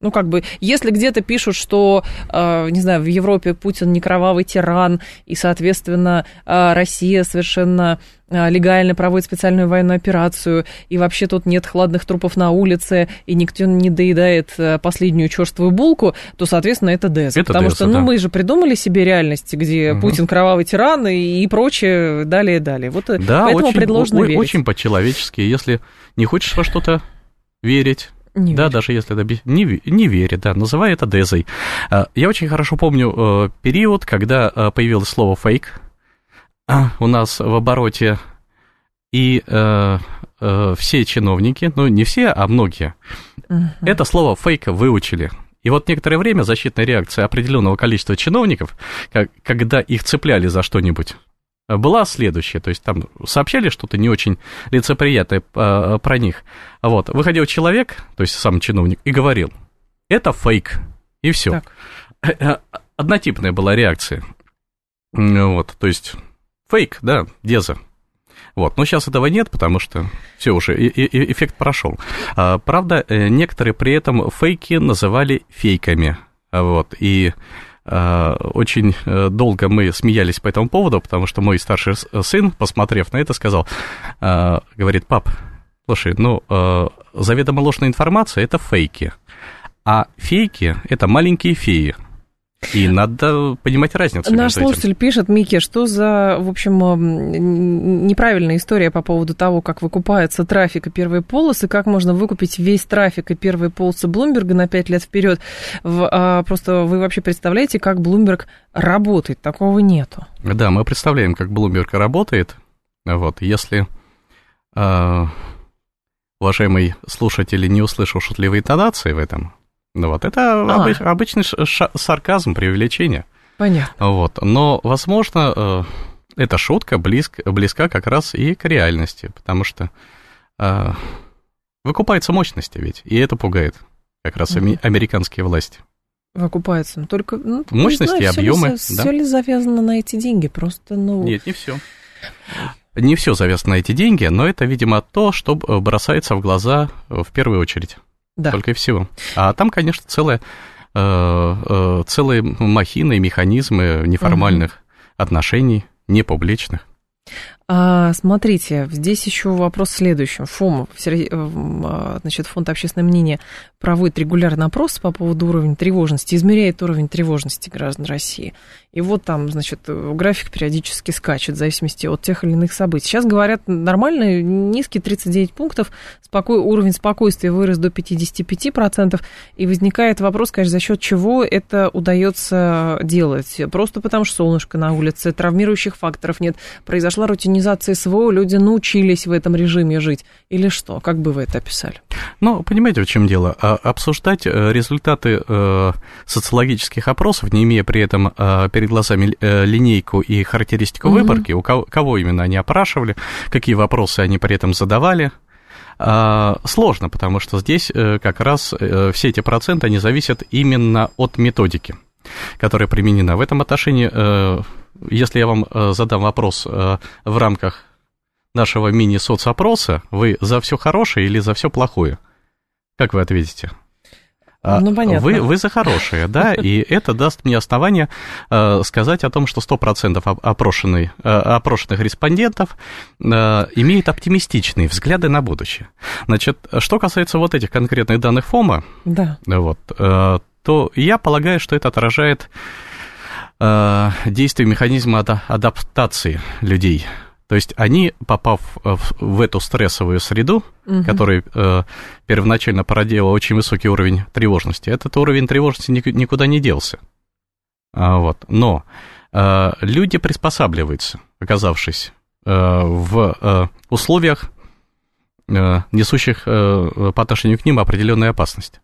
Ну, как бы, если где-то пишут, что, э, не знаю, в Европе Путин не кровавый тиран, и, соответственно, э, Россия совершенно э, легально проводит специальную военную операцию, и вообще тут нет хладных трупов на улице, и никто не доедает последнюю черствую булку, то, соответственно, это ДЭС. Это Потому ДЭС, что, ну, да. мы же придумали себе реальность, где угу. Путин кровавый тиран и, и прочее, далее, далее. Вот да, поэтому очень, предложено о, верить. очень по-человечески. Если не хочешь во что-то верить, не да, верит. даже если это не, не верит, да, называй это дезой. А, я очень хорошо помню э, период, когда э, появилось слово фейк у нас в обороте, и э, все чиновники, ну не все, а многие, угу. это слово фейк выучили. И вот некоторое время защитная реакция определенного количества чиновников, когда их цепляли за что-нибудь, была следующая, то есть там сообщали что-то не очень лицеприятное э, про них. Вот, выходил человек, то есть сам чиновник, и говорил, это фейк, и все. Э, э, однотипная была реакция. Вот, то есть фейк, да, деза. Вот, но сейчас этого нет, потому что все уже, и, и, эффект прошел. А, правда, некоторые при этом фейки называли фейками. Вот, и Э, очень э, долго мы смеялись по этому поводу, потому что мой старший сын, посмотрев на это, сказал, э, говорит, пап, слушай, ну, заведомо ложная информация – это фейки, а фейки – это маленькие феи. И надо понимать разницу. Наш слушатель этим. пишет, Микки, что за, в общем, неправильная история по поводу того, как выкупается трафик и первые полосы, как можно выкупить весь трафик и первые полосы Блумберга на 5 лет вперед. А, просто вы вообще представляете, как Блумберг работает? Такого нету. Да, мы представляем, как Блумберг работает. Вот, если э, уважаемый слушатель не услышал шутливые интонации в этом, ну вот, это а. обыч, обычный сарказм, преувеличение. Понятно. Вот, но, возможно, э, эта шутка близко, близка как раз и к реальности, потому что э, выкупаются мощности ведь, и это пугает как раз угу. американские власти. Выкупается, но только... Ну, Мощности и объемы. Все, ли, да? все ли завязано на эти деньги? Просто, ну... Нет, не все. Не все завязано на эти деньги, но это, видимо, то, что бросается в глаза в первую очередь. Да. Только и всего. А там, конечно, целая, э, э, целые махины, механизмы неформальных угу. отношений, непубличных. А, смотрите, здесь еще вопрос следующий. ФОМ, э, а, значит, Фонд общественное мнение проводит регулярный опрос по поводу уровня тревожности, измеряет уровень тревожности граждан России. И вот там, значит, график периодически скачет в зависимости от тех или иных событий. Сейчас говорят, нормальный, низкий 39 пунктов, споко... уровень спокойствия вырос до 55%, и возникает вопрос, конечно, за счет чего это удается делать. Просто потому, что солнышко на улице, травмирующих факторов нет, произошла рутинизация организации СВО люди научились в этом режиме жить? Или что? Как бы вы это описали? Ну, понимаете, в чем дело? А, обсуждать э, результаты э, социологических опросов, не имея при этом э, перед глазами линейку и характеристику угу. выборки, у кого, кого именно они опрашивали, какие вопросы они при этом задавали, а, сложно, потому что здесь как раз все эти проценты, они зависят именно от методики, которая применена. В этом отношении если я вам э, задам вопрос э, в рамках нашего мини-соцопроса, вы за все хорошее или за все плохое? Как вы ответите? А, ну, понятно. Вы, вы за хорошее, да, и это даст мне основание э, сказать о том, что 100% опрошенных, э, опрошенных респондентов э, имеют оптимистичные взгляды на будущее. Значит, что касается вот этих конкретных данных ФОМа, да. вот, то я полагаю, что это отражает Э, действие механизма адаптации людей. То есть они, попав в эту стрессовую среду, угу. которая э, первоначально породила очень высокий уровень тревожности, этот уровень тревожности никуда не делся. А, вот. Но э, люди приспосабливаются, оказавшись в условиях, несущих по отношению к ним определенную опасность.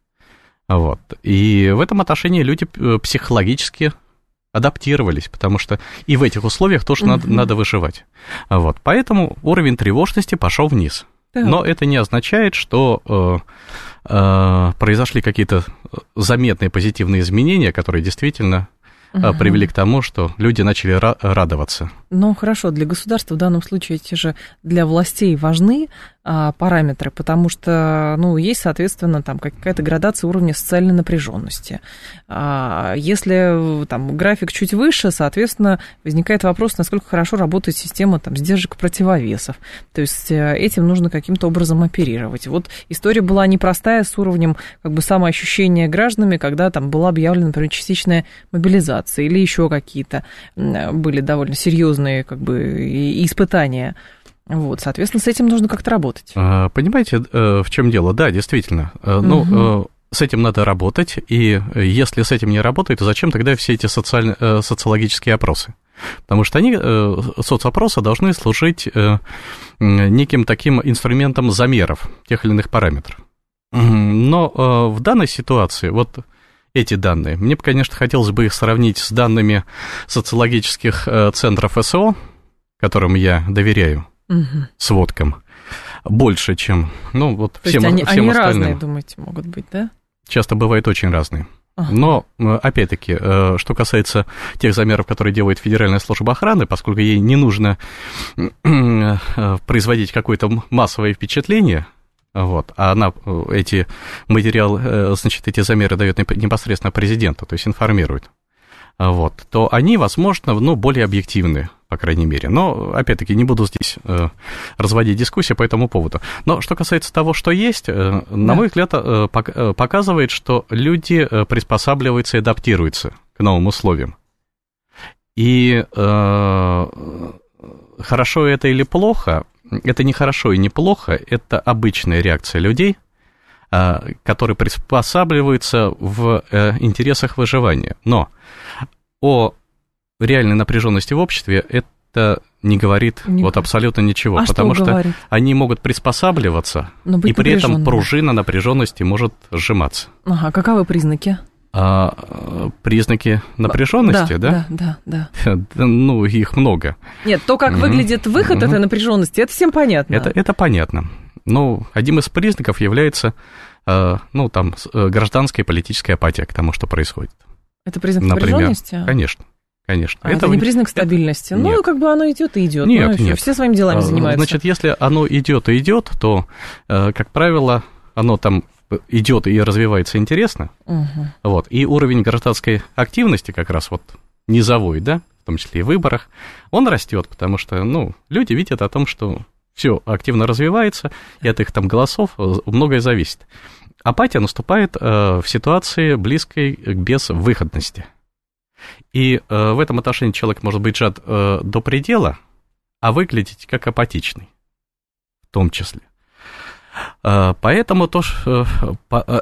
Вот. И в этом отношении люди психологически адаптировались, потому что и в этих условиях тоже угу. надо, надо выживать. Вот, поэтому уровень тревожности пошел вниз. Да. Но это не означает, что э, э, произошли какие-то заметные позитивные изменения, которые действительно угу. привели к тому, что люди начали ра- радоваться. Ну, хорошо, для государства в данном случае эти же для властей важны а, параметры, потому что, ну, есть, соответственно, там какая-то градация уровня социальной напряженности. А, если там график чуть выше, соответственно, возникает вопрос, насколько хорошо работает система там сдержек противовесов. То есть э, этим нужно каким-то образом оперировать. Вот история была непростая с уровнем как бы самоощущения гражданами, когда там была объявлена, например, частичная мобилизация или еще какие-то были довольно серьезные серьезные как бы испытания. Вот, соответственно, с этим нужно как-то работать. А, понимаете, э, в чем дело? Да, действительно. Угу. Ну, с этим надо работать, и если с этим не работает, то зачем тогда все эти социаль... социологические опросы? Потому что они, соцопросы, должны служить неким таким инструментом замеров тех или иных параметров. Но в данной ситуации, вот эти данные. Мне, конечно, хотелось бы их сравнить с данными социологических э, центров СО, которым я доверяю, угу. сводкам, больше, чем, ну, вот То всем, есть они, всем они остальным. разные, думаете, могут быть, да? Часто бывают очень разные. Но, э, опять-таки, э, что касается тех замеров, которые делает Федеральная служба охраны, поскольку ей не нужно производить какое-то массовое впечатление, вот. А она э, эти материалы, э, значит, эти замеры дает непосредственно президенту, то есть информирует. Вот. То они, возможно, ну, более объективны, по крайней мере. Но, опять-таки, не буду здесь э, разводить дискуссии по этому поводу. Но что касается того, что есть, э, да. на мой взгляд, э, показывает, что люди приспосабливаются и адаптируются к новым условиям. И э, хорошо это или плохо, это не хорошо и не плохо, это обычная реакция людей, а, которые приспосабливаются в э, интересах выживания. Но о реальной напряженности в обществе это не говорит не вот абсолютно ничего, а потому что, что они могут приспосабливаться, и при этом пружина напряженности может сжиматься. Ага, каковы признаки? А, признаки напряженности, да? Да, да, да. *laughs* Ну, их много. Нет, то, как mm-hmm. выглядит выход mm-hmm. этой напряженности, это всем понятно. Это, это понятно. Ну, одним из признаков является, а, ну, там, э, гражданская и политическая апатия к тому, что происходит. Это признак Например, напряженности? Конечно. Конечно. А это, это не признак стабильности. Это... Ну, нет. как бы оно идет и идет. Нет, ну, нет. Все своими делами а, занимаются. Значит, если оно идет и идет, то, э, как правило, оно там идет и развивается интересно, угу. вот, и уровень гражданской активности как раз вот низовой, да, в том числе и выборах, он растет, потому что, ну, люди видят о том, что все активно развивается, и от их там голосов многое зависит. Апатия наступает в ситуации близкой к безвыходности. И в этом отношении человек может быть сжат до предела, а выглядеть как апатичный в том числе. А, поэтому, то, э, э,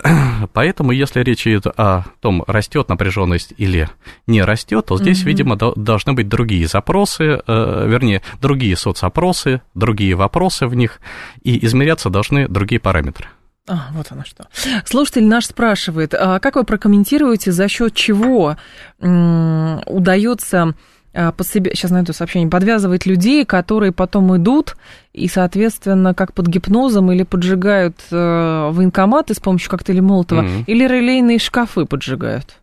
*clears throat* поэтому, если речь идет о том, растет напряженность или не растет, то здесь, угу. видимо, должны быть другие запросы, э, вернее, другие соцопросы, другие вопросы в них, и измеряться должны другие параметры. А, вот оно что. Слушатель наш спрашивает, а как вы прокомментируете, за счет чего удается под себя, сейчас найду сообщение, подвязывает людей, которые потом идут и, соответственно, как под гипнозом или поджигают э, военкоматы с помощью коктейля Молотова, mm-hmm. или релейные шкафы поджигают.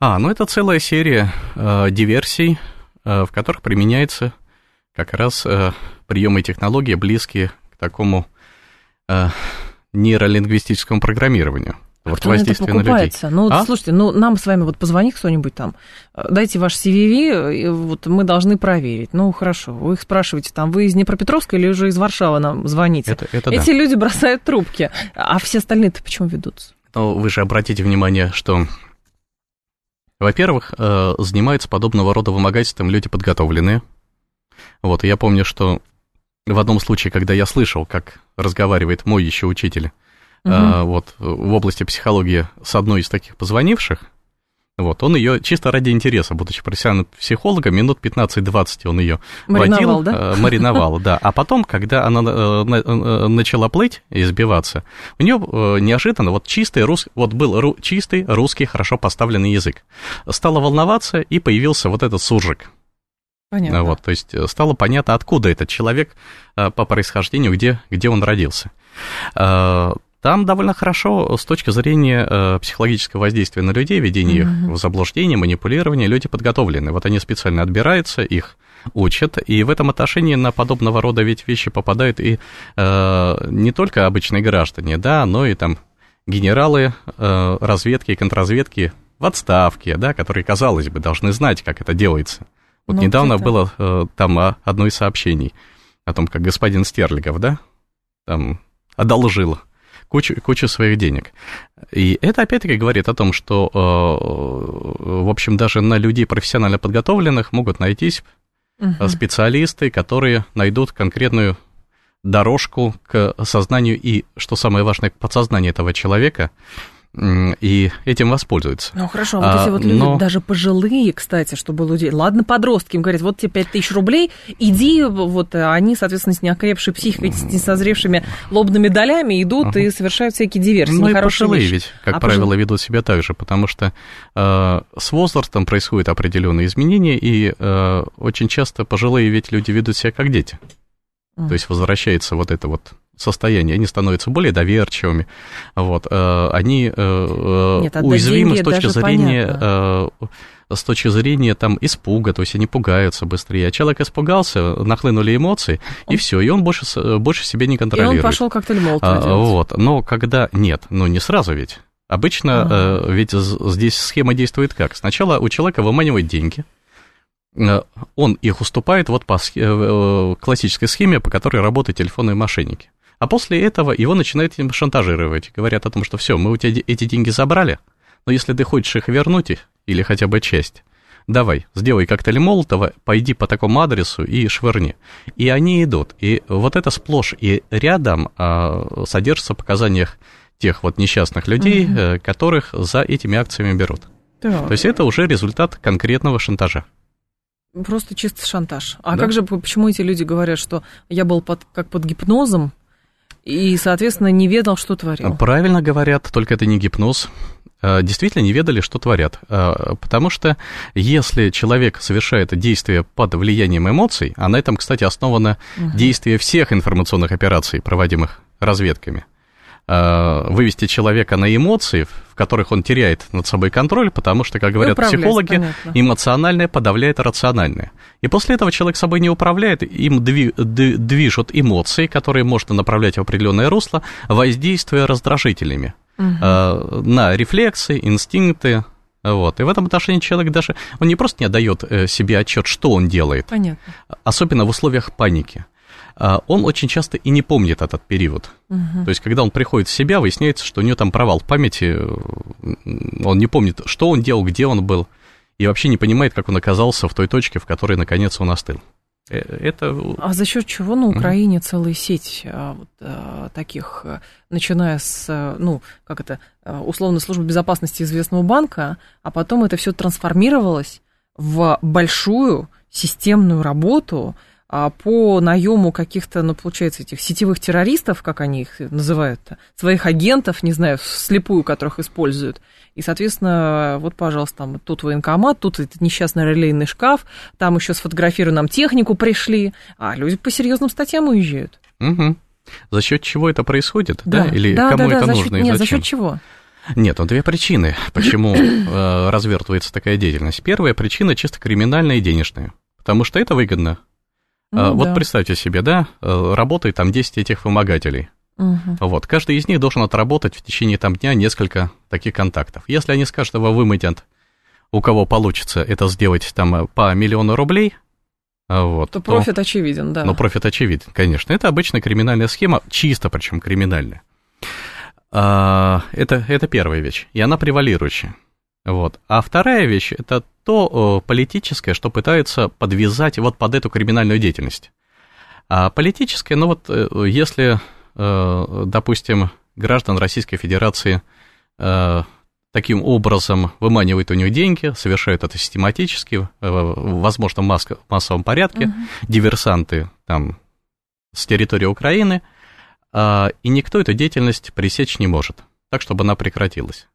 А, ну это целая серия э, диверсий, э, в которых применяется как раз э, приемы и технологии, близкие к такому э, нейролингвистическому программированию. Вот Кто на, это покупается? на людей. Ну, а? слушайте, ну, нам с вами вот позвони кто-нибудь там, дайте ваш CVV, вот мы должны проверить. Ну, хорошо, вы их спрашиваете, там, вы из Днепропетровска или уже из Варшавы нам звоните? Это, это Эти да. люди бросают трубки, а все остальные-то почему ведутся? Ну, вы же обратите внимание, что, во-первых, э, занимаются подобного рода вымогательством люди подготовленные. Вот, и я помню, что в одном случае, когда я слышал, как разговаривает мой еще учитель, угу. вот, в области психологии с одной из таких позвонивших. Вот, он ее чисто ради интереса, будучи профессиональным психологом, минут 15-20 он ее мариновал, водил, да? Э, мариновал, да. А потом, когда она э, э, начала плыть и сбиваться, у нее неожиданно вот чистый рус, вот был чистый русский хорошо поставленный язык. Стала волноваться, и появился вот этот суржик. Понятно. Вот, то есть стало понятно, откуда этот человек по происхождению, где, где он родился. Там довольно хорошо с точки зрения э, психологического воздействия на людей, ведения mm-hmm. их в заблуждение, манипулирование, люди подготовлены. Вот они специально отбираются, их учат, и в этом отношении на подобного рода ведь вещи попадают и э, не только обычные граждане, да, но и там генералы э, разведки и контрразведки в отставке, да, которые, казалось бы, должны знать, как это делается. Вот ну, недавно было э, там одно из сообщений о том, как господин Стерлигов, да, там одолжил кучу, кучу своих денег. И это опять-таки говорит о том, что, э, в общем, даже на людей профессионально подготовленных могут найтись угу. специалисты, которые найдут конкретную дорожку к сознанию и, что самое важное, к подсознанию этого человека, и этим воспользуются. Ну хорошо, а вот если вот люди, но... даже пожилые, кстати, чтобы люди, ладно, подростки, им говорят, вот тебе 5 тысяч рублей, иди, вот они, соответственно, с неокрепшей психикой, с несозревшими лобными долями идут uh и совершают всякие диверсии. Ну и пожилые вещи. ведь, как а правило, пожил... ведут себя так же, потому что э, с возрастом происходят определенные изменения, и э, очень часто пожилые ведь люди ведут себя как дети. uh То есть возвращается вот это вот состояние, они становятся более доверчивыми, вот, э, они э, э, Нет, уязвимы с точки зрения с точки зрения там испуга, то есть они пугаются быстрее. А человек испугался, нахлынули эмоции, он... и все, и он больше, больше себе не контролирует. И он пошел коктейль Молотова а, Вот, но когда... Нет, ну не сразу ведь. Обычно ага. ведь здесь схема действует как? Сначала у человека выманивают деньги, он их уступает вот по классической схеме, по которой работают телефонные мошенники. А после этого его начинают шантажировать. Говорят о том, что все, мы у тебя эти деньги забрали, но если ты хочешь их вернуть, или хотя бы часть, давай, сделай коктейль Молотова, пойди по такому адресу и швырни. И они идут. И вот это сплошь и рядом а, содержится в показаниях тех вот несчастных людей, угу. которых за этими акциями берут. Да. То есть это уже результат конкретного шантажа. Просто чисто шантаж. А да. как же, почему эти люди говорят, что я был под, как под гипнозом, и, соответственно, не ведал, что творил. Правильно говорят, только это не гипноз. А, действительно не ведали, что творят. А, потому что если человек совершает действие под влиянием эмоций, а на этом, кстати, основано угу. действие всех информационных операций, проводимых разведками, а, вывести человека на эмоции, в которых он теряет над собой контроль, потому что, как говорят психологи, понятно. эмоциональное подавляет рациональное. И после этого человек собой не управляет, им движут эмоции, которые можно направлять в определенное русло, воздействуя раздражителями угу. на рефлексы, инстинкты, Вот. И в этом отношении человек даже, он не просто не отдает э, себе отчет, что он делает, Понятно. особенно в условиях паники. А Он очень часто и не помнит этот период. Мгм. То есть, когда он приходит в себя, выясняется, что у него там провал в памяти, э, он не помнит, что он делал, где он был, и вообще не понимает, как он оказался в той точке, в которой, наконец, он остыл. Э, Это А за счет чего на Украине целая сеть а, вот, а, таких, а, начиная с, а, ну, как это, условно, службы безопасности известного банка, а потом это все трансформировалось в большую системную работу по наему каких-то, ну, получается, этих сетевых террористов, как они их называют, своих агентов, не знаю, слепую, которых используют. И, соответственно, вот, пожалуйста, там тут военкомат, тут этот несчастный релейный шкаф, там еще сфотографируют нам технику пришли, а люди по серьезным статьям уезжают. Мгм. За счет чего это происходит, да? Или да, кому да, да, это за нужно счет, и Нет, за зачем? счет чего? Нет, ну две причины, *coughs* почему э, развертывается такая деятельность. Первая причина чисто криминальная и денежная, потому что это выгодно. А, Ну вот да. представьте себе, да, э, работает там 10 этих вымогателей. Мгм. Вот, каждый из них должен отработать в течение там дня несколько таких контактов. Если они с каждого вымытят, у кого получится это сделать там э, по миллиону рублей, вот, То профит очевиден, да. но профит очевиден, конечно. Это обычная криминальная схема, чисто причем криминальная. А, Это, это первая вещь, и она превалирующая. Вот. А вторая вещь – это то э, политическое, что пытаются подвязать вот под эту криминальную деятельность. А политическое, ну вот э, если, э, допустим, граждан Российской Федерации таким образом выманивают у них деньги, совершают это систематически, возможно, в масс- массовом порядке, диверсанты там с территории Украины, а, и никто эту деятельность пресечь не может, так, чтобы она прекратилась.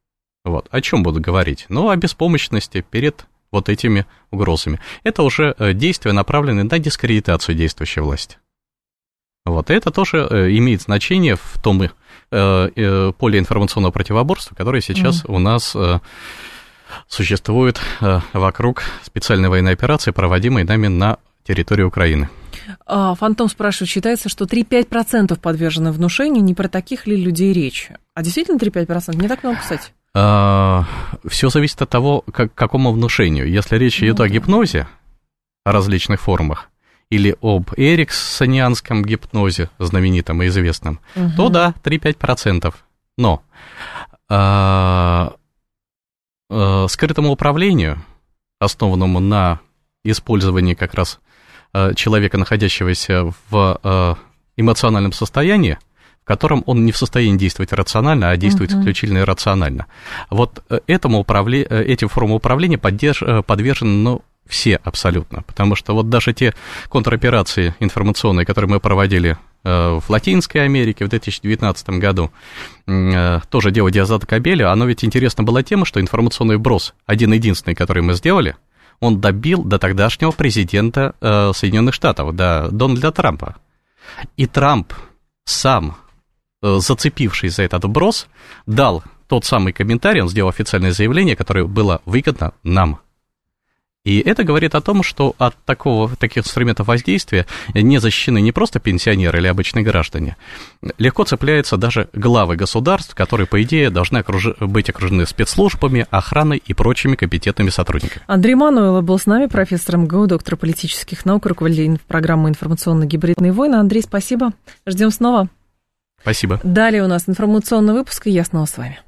Вот. О чем буду говорить? Ну, о беспомощности перед вот этими угрозами. Это уже э, действия, направленные на дискредитацию действующей власти. Вот, и это тоже э, имеет значение в том э, э, поле информационного противоборства, которое сейчас у нас э, существует э, вокруг специальной военной операции, проводимой нами на территории Украины. А, Фантом спрашивает, считается, что 3-5% подвержены внушению, не про таких ли людей речь? А действительно 3-5%? Не так много, кстати. Все зависит от того, как, к какому внушению. Если речь идет Ну о да. гипнозе, о различных формах, или об эриксонианском гипнозе, знаменитом и известном, то да, 3-5%. Но а, а, скрытому управлению, основанному на использовании как раз а, человека, находящегося в а, эмоциональном состоянии, котором он не в состоянии действовать рационально, а действует Мгм. исключительно иррационально. Вот э, этому управле... э, этим формам управления поддерж... э, подвержены ну, все абсолютно, потому что вот даже те контроперации информационные, которые мы проводили в Латинской Америке в 2019 году, тоже дело Диазата Кабеля, оно ведь интересно было тем, что информационный брос, один-единственный, который мы сделали, он добил до тогдашнего президента Соединенных Штатов, до Дональда Трампа. И Трамп сам, э, зацепивший за этот брос, дал тот самый комментарий, он сделал официальное заявление, которое было выгодно нам. И это говорит о том, что от такого, таких инструментов воздействия не защищены не просто пенсионеры или обычные граждане. Легко цепляются даже главы государств, которые, по идее, должны окруж- быть окружены спецслужбами, охраной и прочими компетентными сотрудниками. Андрей Мануэлов был с нами, профессор МГУ, доктор политических наук, руководитель программы «Информационно-гибридные войны». Андрей, спасибо. Ждем снова. Спасибо. Далее у нас информационный выпуск, и я снова с вами.